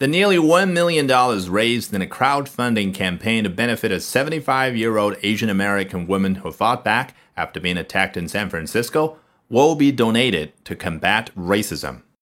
The nearly $1 million raised in a crowdfunding campaign to benefit a 75 year old Asian American woman who fought back after being attacked in San Francisco will be donated to combat racism.